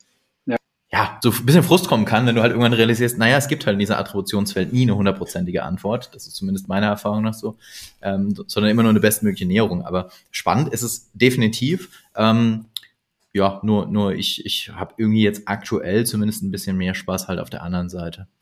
ja. ja, so ein bisschen Frust kommen kann, wenn du halt irgendwann realisierst, naja, es gibt halt in dieser Attributionsfeld nie eine hundertprozentige Antwort. Das ist zumindest meiner Erfahrung nach so, ähm, sondern immer nur eine bestmögliche Näherung. Aber spannend ist es definitiv. Ähm, ja, nur, nur ich, ich habe irgendwie jetzt aktuell zumindest ein bisschen mehr Spaß halt auf der anderen Seite.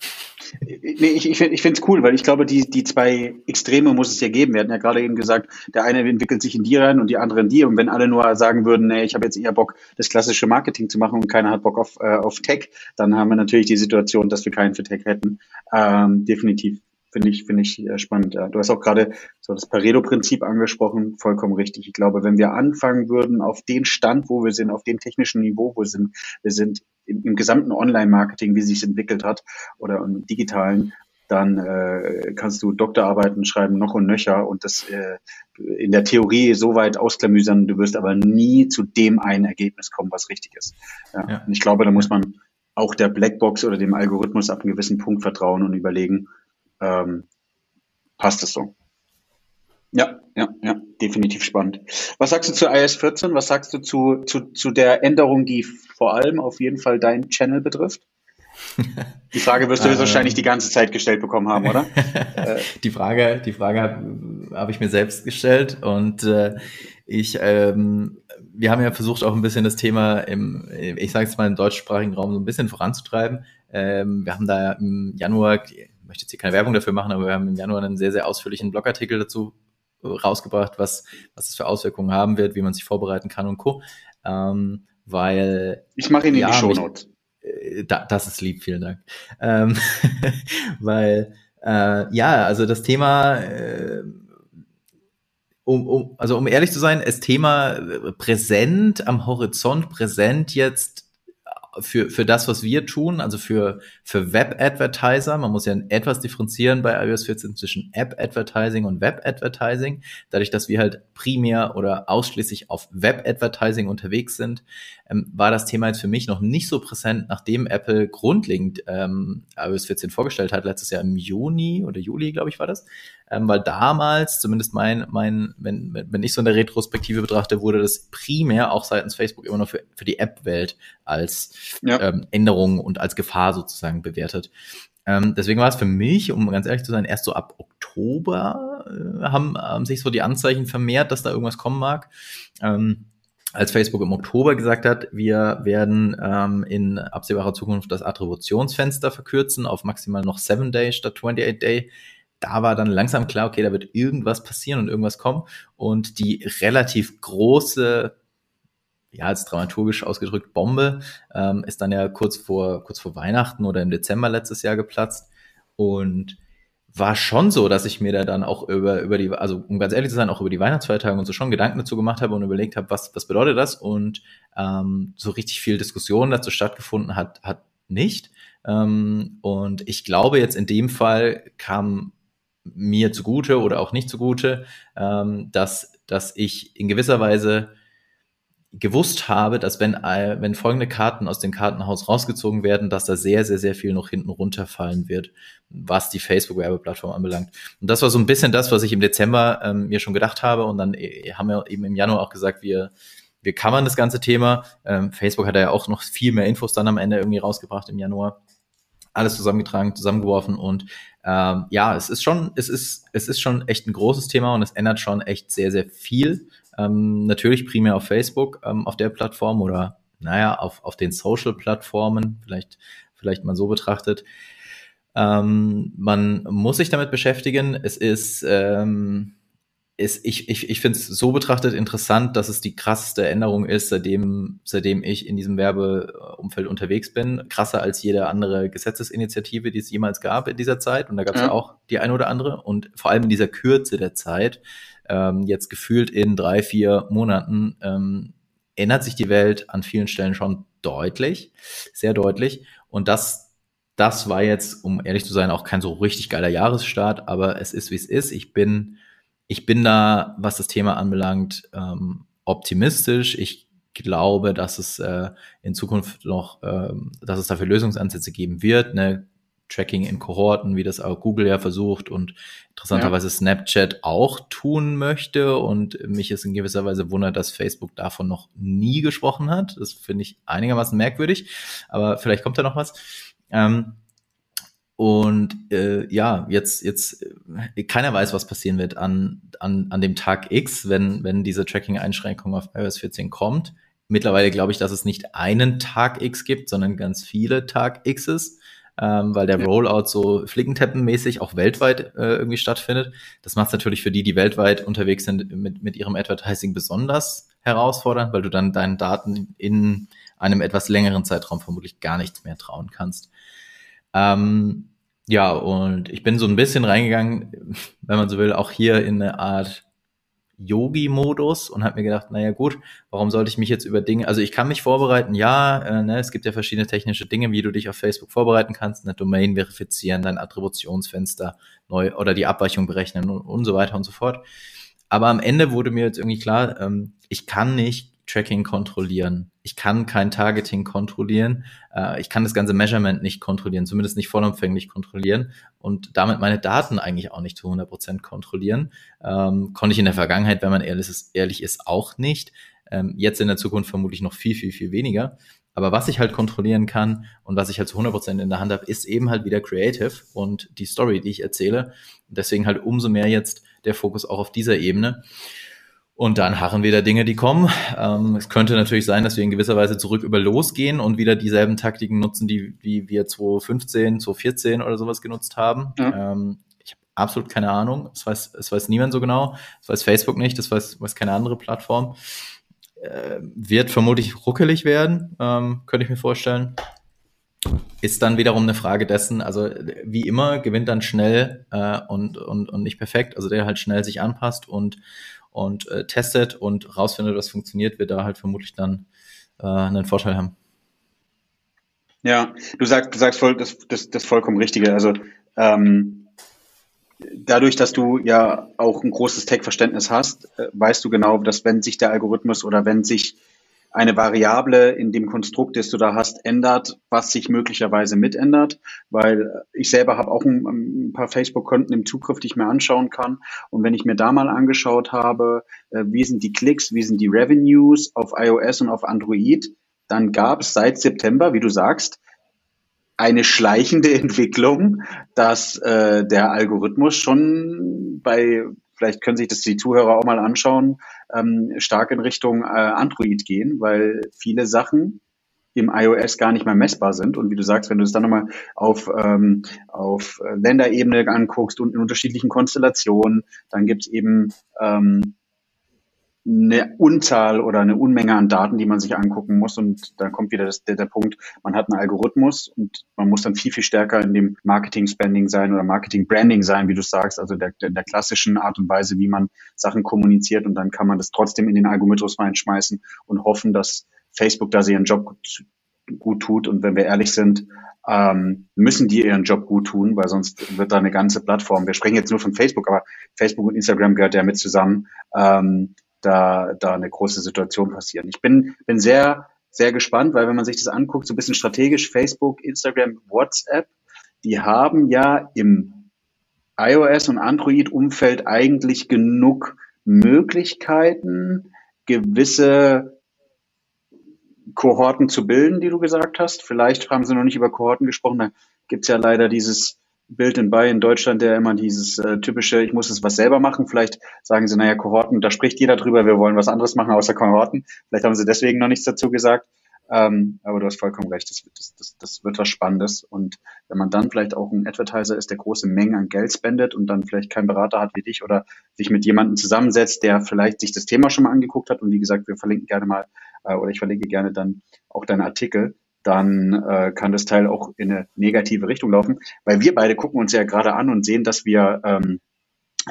Nee, ich, ich finde es cool, weil ich glaube, die, die zwei Extreme muss es ja geben. Wir hatten ja gerade eben gesagt, der eine entwickelt sich in die rein und die andere in die. Und wenn alle nur sagen würden, nee, ich habe jetzt eher Bock, das klassische Marketing zu machen und keiner hat Bock auf, äh, auf Tech, dann haben wir natürlich die Situation, dass wir keinen für Tech hätten. Ähm, definitiv. Finde ich, finde ich äh, spannend. Ja. Du hast auch gerade so das Pareto-Prinzip angesprochen, vollkommen richtig. Ich glaube, wenn wir anfangen würden auf den Stand, wo wir sind, auf dem technischen Niveau, wo wir sind, wir sind im, im gesamten Online-Marketing, wie sich entwickelt hat, oder im digitalen, dann äh, kannst du Doktorarbeiten schreiben, noch und nöcher und das äh, in der Theorie so weit ausklamüsern, du wirst aber nie zu dem einen Ergebnis kommen, was richtig ist. Ja. ja. Und ich glaube, da muss man auch der Blackbox oder dem Algorithmus ab einem gewissen Punkt vertrauen und überlegen, ähm, passt es so. Ja, ja, ja, definitiv spannend. Was sagst du zu iOS 14? Was sagst du zu, zu, zu der Änderung, die vor allem auf jeden Fall deinen Channel betrifft? Die Frage wirst du ähm, wahrscheinlich die ganze Zeit gestellt bekommen haben, oder? die Frage, die Frage habe hab ich mir selbst gestellt und äh, ich, ähm, wir haben ja versucht auch ein bisschen das Thema im, ich sage jetzt mal im deutschsprachigen Raum so ein bisschen voranzutreiben. Ähm, wir haben da im Januar möchte jetzt hier keine Werbung dafür machen, aber wir haben im Januar einen sehr, sehr ausführlichen Blogartikel dazu äh, rausgebracht, was, was es für Auswirkungen haben wird, wie man sich vorbereiten kann und Co. Ähm, weil. Ich mache ihn in ja, die Shownotes. Äh, da, das ist lieb, vielen Dank. Ähm, weil, äh, ja, also das Thema, äh, um, um, also um ehrlich zu sein, das Thema äh, präsent am Horizont, präsent jetzt für, für das, was wir tun, also für, für Web-Advertiser, man muss ja etwas differenzieren bei iOS 14 zwischen App-Advertising und Web-Advertising. Dadurch, dass wir halt primär oder ausschließlich auf Web-Advertising unterwegs sind, ähm, war das Thema jetzt für mich noch nicht so präsent, nachdem Apple grundlegend ähm, iOS 14 vorgestellt hat, letztes Jahr im Juni oder Juli, glaube ich, war das ähm, weil damals, zumindest mein, mein, wenn, wenn ich so in der Retrospektive betrachte, wurde das primär auch seitens Facebook immer noch für, für die App-Welt als ja. ähm, Änderung und als Gefahr sozusagen bewertet. Ähm, deswegen war es für mich, um ganz ehrlich zu sein, erst so ab Oktober äh, haben, haben sich so die Anzeichen vermehrt, dass da irgendwas kommen mag. Ähm, als Facebook im Oktober gesagt hat, wir werden ähm, in absehbarer Zukunft das Attributionsfenster verkürzen auf maximal noch 7 Day statt 28 Day, da war dann langsam klar, okay, da wird irgendwas passieren und irgendwas kommen. Und die relativ große, ja, als dramaturgisch ausgedrückt, Bombe ähm, ist dann ja kurz vor, kurz vor Weihnachten oder im Dezember letztes Jahr geplatzt. Und war schon so, dass ich mir da dann auch über, über die, also um ganz ehrlich zu sein, auch über die Weihnachtsfeiertage und so schon Gedanken dazu gemacht habe und überlegt habe, was, was bedeutet das? Und ähm, so richtig viel Diskussion dazu stattgefunden hat, hat nicht. Ähm, und ich glaube, jetzt in dem Fall kam mir zugute oder auch nicht zugute, ähm, dass, dass ich in gewisser Weise gewusst habe, dass wenn, äh, wenn folgende Karten aus dem Kartenhaus rausgezogen werden, dass da sehr, sehr, sehr viel noch hinten runterfallen wird, was die Facebook-Werbeplattform anbelangt. Und das war so ein bisschen das, was ich im Dezember ähm, mir schon gedacht habe. Und dann äh, haben wir eben im Januar auch gesagt, wir, wir kammern das ganze Thema. Ähm, Facebook hat ja auch noch viel mehr Infos dann am Ende irgendwie rausgebracht im Januar alles zusammengetragen, zusammengeworfen und ähm, ja, es ist schon, es ist, es ist schon echt ein großes Thema und es ändert schon echt sehr, sehr viel. Ähm, natürlich primär auf Facebook, ähm, auf der Plattform oder naja, auf, auf den Social-Plattformen, vielleicht, vielleicht mal so betrachtet. Ähm, man muss sich damit beschäftigen. Es ist ähm, ist, ich, ich, ich finde es so betrachtet interessant, dass es die krasseste Änderung ist, seitdem, seitdem ich in diesem Werbeumfeld unterwegs bin. Krasser als jede andere Gesetzesinitiative, die es jemals gab in dieser Zeit. Und da gab es ja. auch die eine oder andere. Und vor allem in dieser Kürze der Zeit, ähm, jetzt gefühlt in drei, vier Monaten, ähm, ändert sich die Welt an vielen Stellen schon deutlich, sehr deutlich. Und das, das war jetzt, um ehrlich zu sein, auch kein so richtig geiler Jahresstart, aber es ist, wie es ist. Ich bin ich bin da, was das Thema anbelangt, ähm, optimistisch. Ich glaube, dass es äh, in Zukunft noch, ähm, dass es dafür Lösungsansätze geben wird. Ne? Tracking in Kohorten, wie das auch Google ja versucht und interessanterweise ja. Snapchat auch tun möchte. Und mich ist in gewisser Weise wundert, dass Facebook davon noch nie gesprochen hat. Das finde ich einigermaßen merkwürdig, aber vielleicht kommt da noch was. Ähm, und äh, ja, jetzt, jetzt, äh, keiner weiß, was passieren wird an, an, an dem Tag X, wenn, wenn diese Tracking-Einschränkung auf iOS 14 kommt. mittlerweile glaube ich, dass es nicht einen Tag X gibt, sondern ganz viele Tag Xs ähm, weil der. Rollout so flickenteppenmäßig auch weltweit äh, irgendwie stattfindet. Das macht es natürlich für die, die weltweit unterwegs sind, mit, mit ihrem Advertising besonders herausfordernd, weil du dann deinen Daten in einem etwas längeren Zeitraum vermutlich gar nichts mehr trauen kannst. Ähm, ja, und ich bin so ein bisschen reingegangen, wenn man so will, auch hier in eine Art Yogi-Modus und habe mir gedacht, naja gut, warum sollte ich mich jetzt über Dinge, also ich kann mich vorbereiten, ja, äh, ne, es gibt ja verschiedene technische Dinge, wie du dich auf Facebook vorbereiten kannst, eine Domain verifizieren, dein Attributionsfenster neu oder die Abweichung berechnen und, und so weiter und so fort. Aber am Ende wurde mir jetzt irgendwie klar, ähm, ich kann nicht Tracking kontrollieren. Ich kann kein Targeting kontrollieren. Äh, ich kann das ganze Measurement nicht kontrollieren, zumindest nicht vollumfänglich kontrollieren und damit meine Daten eigentlich auch nicht zu 100 Prozent kontrollieren. Ähm, konnte ich in der Vergangenheit, wenn man ehrlich ist, ehrlich ist auch nicht. Ähm, jetzt in der Zukunft vermutlich noch viel, viel, viel weniger. Aber was ich halt kontrollieren kann und was ich halt zu 100 Prozent in der Hand habe, ist eben halt wieder Creative und die Story, die ich erzähle. Deswegen halt umso mehr jetzt der Fokus auch auf dieser Ebene. Und dann harren wieder Dinge, die kommen. Ähm, es könnte natürlich sein, dass wir in gewisser Weise zurück über losgehen und wieder dieselben Taktiken nutzen, die wie wir 2015, 2014 oder sowas genutzt haben. Ja. Ähm, ich habe absolut keine Ahnung. Es weiß, es weiß niemand so genau. Es weiß Facebook nicht. Das weiß, weiß keine andere Plattform. Äh, wird vermutlich ruckelig werden, ähm, könnte ich mir vorstellen. Ist dann wiederum eine Frage dessen, also wie immer gewinnt dann schnell äh, und, und, und nicht perfekt, also der halt schnell sich anpasst und und äh, testet und rausfindet, was funktioniert, wird da halt vermutlich dann äh, einen Vorteil haben. Ja, du sagst, du sagst voll, das, das, das vollkommen Richtige. Also ähm, dadurch, dass du ja auch ein großes Tech-Verständnis hast, äh, weißt du genau, dass wenn sich der Algorithmus oder wenn sich eine Variable in dem Konstrukt, das du da hast, ändert, was sich möglicherweise mitändert, weil ich selber habe auch ein, ein paar Facebook-Konten im Zugriff, die ich mir anschauen kann. Und wenn ich mir da mal angeschaut habe, äh, wie sind die Klicks, wie sind die Revenues auf iOS und auf Android, dann gab es seit September, wie du sagst, eine schleichende Entwicklung, dass äh, der Algorithmus schon bei vielleicht können sich das die Zuhörer auch mal anschauen, ähm, stark in Richtung äh, Android gehen, weil viele Sachen im iOS gar nicht mehr messbar sind. Und wie du sagst, wenn du es dann nochmal auf, ähm, auf Länderebene anguckst und in unterschiedlichen Konstellationen, dann gibt es eben ähm, eine Unzahl oder eine Unmenge an Daten, die man sich angucken muss. Und da kommt wieder das, der, der Punkt, man hat einen Algorithmus und man muss dann viel, viel stärker in dem Marketing-Spending sein oder Marketing-Branding sein, wie du sagst, also der, der, der klassischen Art und Weise, wie man Sachen kommuniziert. Und dann kann man das trotzdem in den Algorithmus reinschmeißen und hoffen, dass Facebook da ihren Job gut, gut tut. Und wenn wir ehrlich sind, ähm, müssen die ihren Job gut tun, weil sonst wird da eine ganze Plattform, wir sprechen jetzt nur von Facebook, aber Facebook und Instagram gehört ja mit zusammen, ähm, da, da eine große Situation passieren. Ich bin, bin sehr, sehr gespannt, weil wenn man sich das anguckt, so ein bisschen strategisch, Facebook, Instagram, WhatsApp, die haben ja im iOS und Android-Umfeld eigentlich genug Möglichkeiten, gewisse Kohorten zu bilden, die du gesagt hast. Vielleicht haben sie noch nicht über Kohorten gesprochen. Da gibt's ja leider dieses Bild in Buy in Deutschland der immer dieses äh, typische, ich muss es was selber machen. Vielleicht sagen sie, naja, Kohorten, da spricht jeder drüber, wir wollen was anderes machen außer Kohorten. Vielleicht haben sie deswegen noch nichts dazu gesagt. Ähm, aber du hast vollkommen recht, das, das, das, das wird was Spannendes. Und wenn man dann vielleicht auch ein Advertiser ist, der große Mengen an Geld spendet und dann vielleicht keinen Berater hat wie dich oder sich mit jemandem zusammensetzt, der vielleicht sich das Thema schon mal angeguckt hat. Und wie gesagt, wir verlinken gerne mal, äh, oder ich verlinke gerne dann auch deine Artikel dann äh, kann das Teil auch in eine negative Richtung laufen. Weil wir beide gucken uns ja gerade an und sehen, dass wir ähm,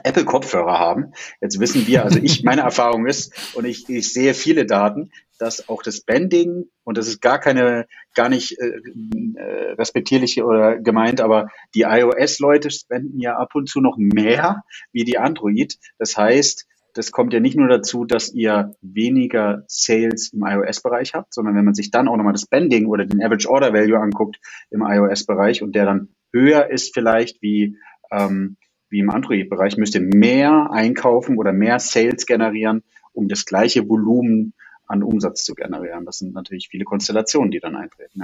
Apple-Kopfhörer haben. Jetzt wissen wir, also ich, meine Erfahrung ist, und ich, ich sehe viele Daten, dass auch das Bending, und das ist gar keine, gar nicht äh, äh respektierlich oder gemeint, aber die iOS-Leute spenden ja ab und zu noch mehr wie die Android. Das heißt, das kommt ja nicht nur dazu, dass ihr weniger Sales im iOS-Bereich habt, sondern wenn man sich dann auch nochmal das Spending oder den Average Order Value anguckt im iOS-Bereich und der dann höher ist vielleicht wie, ähm, wie im Android-Bereich, müsst ihr mehr einkaufen oder mehr Sales generieren, um das gleiche Volumen an Umsatz zu generieren. Das sind natürlich viele Konstellationen, die dann eintreten.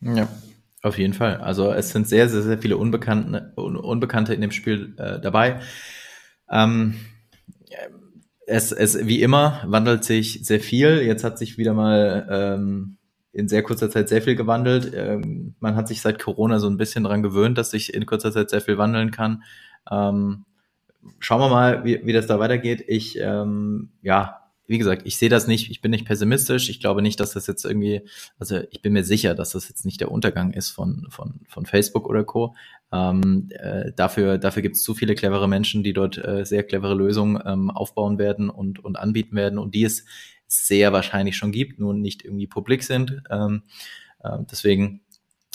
Ja. ja. Auf jeden Fall. Also es sind sehr, sehr, sehr viele Unbekannte, Unbekannte in dem Spiel äh, dabei. Ähm, Es, es, wie immer, wandelt sich sehr viel. Jetzt hat sich wieder mal ähm, in sehr kurzer Zeit sehr viel gewandelt. Ähm, man hat sich seit Corona so ein bisschen dran gewöhnt, dass sich in kurzer Zeit sehr viel wandeln kann. Ähm, schauen wir mal, wie, wie das da weitergeht. Ich, ähm, ja, wie gesagt, ich sehe das nicht, ich bin nicht pessimistisch. Ich glaube nicht, dass das jetzt irgendwie, also ich bin mir sicher, dass das jetzt nicht der Untergang ist von, von, von Facebook oder Co. Ähm, äh, dafür dafür gibt es zu viele clevere Menschen, die dort äh, sehr clevere Lösungen ähm, aufbauen werden und, und anbieten werden und die es sehr wahrscheinlich schon gibt, nur nicht irgendwie publik sind. Ähm, äh, deswegen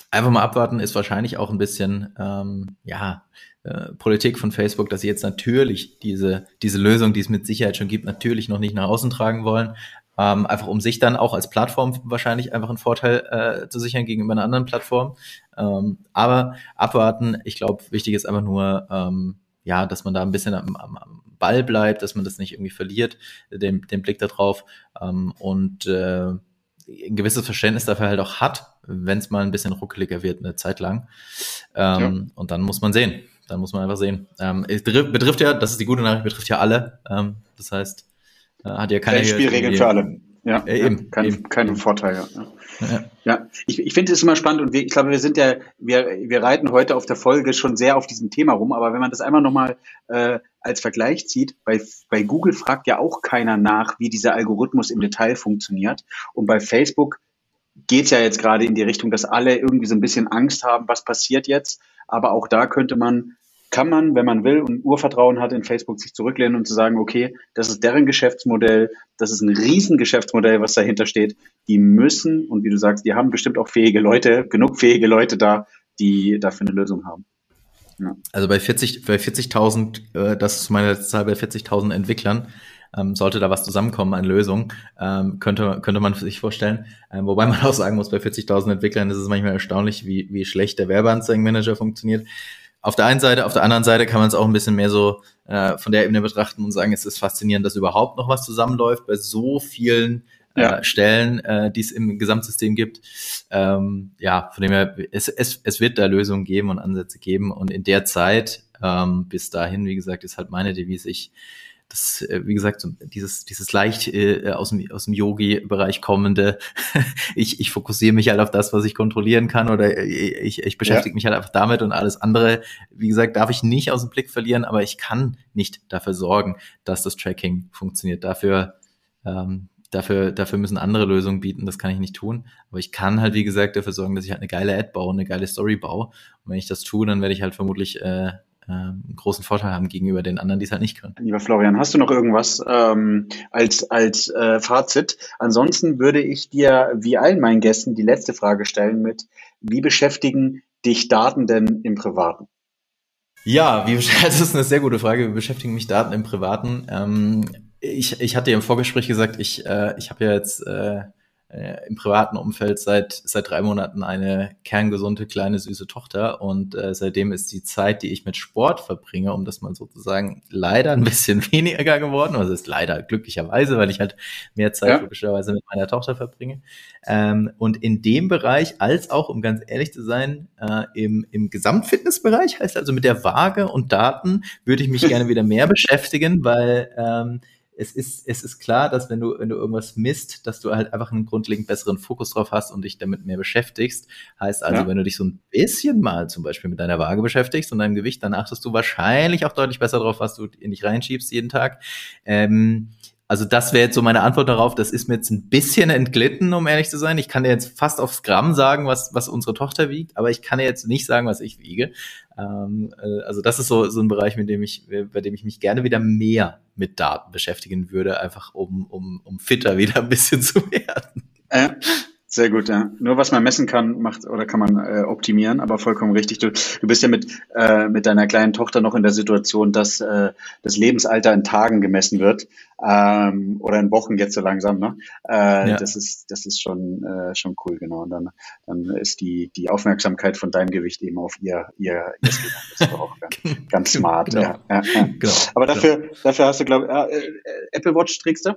einfach mal abwarten, ist wahrscheinlich auch ein bisschen, ähm, ja, äh, Politik von Facebook, dass sie jetzt natürlich diese, diese Lösung, die es mit Sicherheit schon gibt, natürlich noch nicht nach außen tragen wollen. Ähm, einfach um sich dann auch als Plattform wahrscheinlich einfach einen Vorteil äh, zu sichern gegenüber einer anderen Plattform. Ähm, aber abwarten, ich glaube, wichtig ist einfach nur, ähm, ja, dass man da ein bisschen am, am, am Ball bleibt, dass man das nicht irgendwie verliert, den, den Blick darauf ähm, und äh, ein gewisses Verständnis dafür halt auch hat, wenn es mal ein bisschen ruckeliger wird eine Zeit lang. Ähm, ja. Und dann muss man sehen. Dann muss man einfach sehen. Ähm, es betrifft ja, das ist die gute Nachricht, betrifft ja alle. Ähm, das heißt, hat ja keine Spielregeln für alle. Ja, äh, eben, kein, eben, kein. Vorteil. Ja, ja. ja. ich, ich finde es immer spannend und wir, ich glaube, wir sind ja, wir, wir reiten heute auf der Folge schon sehr auf diesem Thema rum, aber wenn man das einmal nochmal äh, als Vergleich zieht, bei, bei Google fragt ja auch keiner nach, wie dieser Algorithmus im Detail funktioniert und bei Facebook geht es ja jetzt gerade in die Richtung, dass alle irgendwie so ein bisschen Angst haben, was passiert jetzt. Aber auch da könnte man, kann man, wenn man will und Urvertrauen hat in Facebook, sich zurücklehnen und zu sagen, okay, das ist deren Geschäftsmodell, das ist ein Riesengeschäftsmodell, was dahinter steht. Die müssen, und wie du sagst, die haben bestimmt auch fähige Leute, genug fähige Leute da, die dafür eine Lösung haben. Ja. Also bei 40, bei 40.000, äh, das ist meine Zahl bei 40.000 Entwicklern, ähm, sollte da was zusammenkommen an Lösungen, ähm, könnte, könnte man sich vorstellen. Ähm, wobei man auch sagen muss, bei 40.000 Entwicklern ist es manchmal erstaunlich, wie, wie schlecht der Werbeanzeigenmanager funktioniert. Auf der einen Seite, auf der anderen Seite kann man es auch ein bisschen mehr so äh, von der Ebene betrachten und sagen, es ist faszinierend, dass überhaupt noch was zusammenläuft bei so vielen äh, ja. Stellen, äh, die es im Gesamtsystem gibt. Ähm, ja, von dem her, es, es, es wird da Lösungen geben und Ansätze geben und in der Zeit, ähm, bis dahin, wie gesagt, ist halt meine Devise, ich das, äh, wie gesagt, so dieses, dieses leicht äh, aus dem, aus dem Yogi-Bereich kommende, ich, ich fokussiere mich halt auf das, was ich kontrollieren kann oder ich, ich beschäftige ja. mich halt einfach damit und alles andere, wie gesagt, darf ich nicht aus dem Blick verlieren, aber ich kann nicht dafür sorgen, dass das Tracking funktioniert. Dafür, ähm, dafür, dafür müssen andere Lösungen bieten, das kann ich nicht tun. Aber ich kann halt, wie gesagt, dafür sorgen, dass ich halt eine geile Ad baue, eine geile Story baue. Und wenn ich das tue, dann werde ich halt vermutlich äh, äh, einen großen Vorteil haben gegenüber den anderen, die es halt nicht können. Lieber Florian, hast du noch irgendwas ähm, als, als äh, Fazit? Ansonsten würde ich dir wie allen meinen Gästen die letzte Frage stellen mit, wie beschäftigen dich Daten denn im Privaten? Ja, wie, das ist eine sehr gute Frage. Wie beschäftigen mich Daten im Privaten? Ähm, ich, ich hatte ja im Vorgespräch gesagt, ich, äh, ich habe ja jetzt äh, äh, im privaten Umfeld seit, seit drei Monaten eine kerngesunde, kleine, süße Tochter. Und äh, seitdem ist die Zeit, die ich mit Sport verbringe, um das mal sozusagen leider ein bisschen weniger geworden. Also ist leider glücklicherweise, weil ich halt mehr Zeit ja. logischerweise mit meiner Tochter verbringe. Ähm, und in dem Bereich, als auch, um ganz ehrlich zu sein, äh, im, im Gesamtfitnessbereich, heißt also mit der Waage und Daten, würde ich mich gerne wieder mehr beschäftigen, weil ähm, es ist, es ist klar, dass wenn du, wenn du irgendwas misst, dass du halt einfach einen grundlegend besseren Fokus drauf hast und dich damit mehr beschäftigst. Heißt also, ja. wenn du dich so ein bisschen mal zum Beispiel mit deiner Waage beschäftigst und deinem Gewicht, dann achtest du wahrscheinlich auch deutlich besser drauf, was du in dich reinschiebst jeden Tag. Ähm, also das wäre jetzt so meine Antwort darauf. Das ist mir jetzt ein bisschen entglitten, um ehrlich zu sein. Ich kann dir jetzt fast aufs Gramm sagen, was, was unsere Tochter wiegt, aber ich kann dir jetzt nicht sagen, was ich wiege. Ähm, äh, also das ist so, so ein Bereich, mit dem ich, bei dem ich mich gerne wieder mehr mit Daten beschäftigen würde, einfach um, um, um fitter wieder ein bisschen zu werden. Äh, sehr gut, ja. Nur was man messen kann, macht oder kann man äh, optimieren, aber vollkommen richtig. Du, du bist ja mit, äh, mit deiner kleinen Tochter noch in der Situation, dass äh, das Lebensalter in Tagen gemessen wird ähm, oder in Wochen jetzt so langsam. Ne? Äh, ja. Das ist das ist schon äh, schon cool, genau. Und dann dann ist die die Aufmerksamkeit von deinem Gewicht eben auf ihr ihr, ihr Das ist auch ganz, ganz smart. Genau. Ja, ja, ja. Genau. Aber dafür genau. dafür hast du glaube äh, äh, Apple Watch trägst du?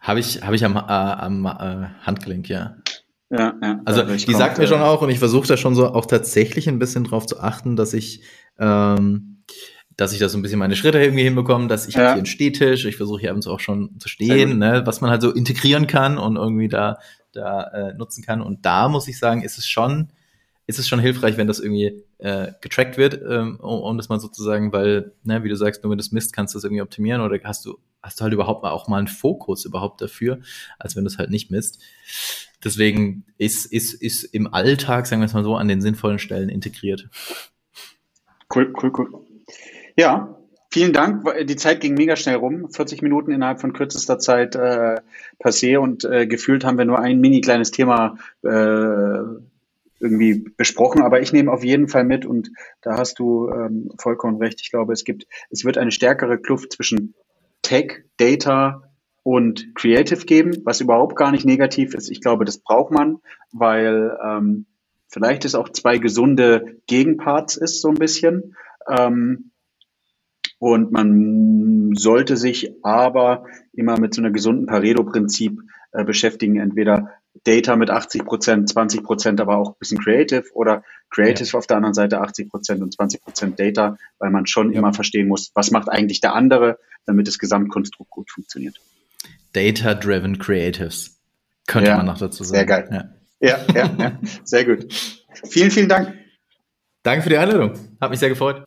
Habe ich, habe ich am, äh, am äh, Handgelenk, ja. Ja, ja. Also die kommt, sagt mir schon auch, und ich versuche da schon so auch tatsächlich ein bisschen drauf zu achten, dass ich, ähm, dass ich da so ein bisschen meine Schritte irgendwie hinbekomme, dass ich ja. hier einen Stehtisch, ich versuche hier abends auch schon zu stehen, ne, was man halt so integrieren kann und irgendwie da, da äh, nutzen kann. Und da muss ich sagen, ist es schon, ist es schon hilfreich, wenn das irgendwie äh, getrackt wird, ähm, um, um das mal sozusagen, weil, ne, wie du sagst, nur wenn du es misst, kannst du das irgendwie optimieren oder hast du, hast du halt überhaupt mal auch mal einen Fokus überhaupt dafür, als wenn du es halt nicht misst. Deswegen ist, ist, ist im Alltag, sagen wir es mal so, an den sinnvollen Stellen integriert. Cool, cool, cool. Ja, vielen Dank. Die Zeit ging mega schnell rum. 40 Minuten innerhalb von kürzester Zeit äh, passé und äh, gefühlt haben wir nur ein mini kleines Thema äh, irgendwie besprochen. Aber ich nehme auf jeden Fall mit und da hast du ähm, vollkommen recht. Ich glaube, es gibt, es wird eine stärkere Kluft zwischen Tech, Data und Creative geben, was überhaupt gar nicht negativ ist. Ich glaube, das braucht man, weil ähm, vielleicht es auch zwei gesunde Gegenparts ist, so ein bisschen. Ähm, und man sollte sich aber immer mit so einer gesunden Pareto-Prinzip äh, beschäftigen. Entweder Data mit 80 Prozent, 20 Prozent, aber auch ein bisschen Creative oder Creative ja. auf der anderen Seite 80 Prozent und 20 Prozent Data, weil man schon ja. immer verstehen muss, was macht eigentlich der andere, damit das Gesamtkonstrukt gut funktioniert. Data-driven Creatives. Könnte ja, man noch dazu sagen. Sehr geil. Ja. ja, ja, ja. Sehr gut. Vielen, vielen Dank. Danke für die Einladung. Hat mich sehr gefreut.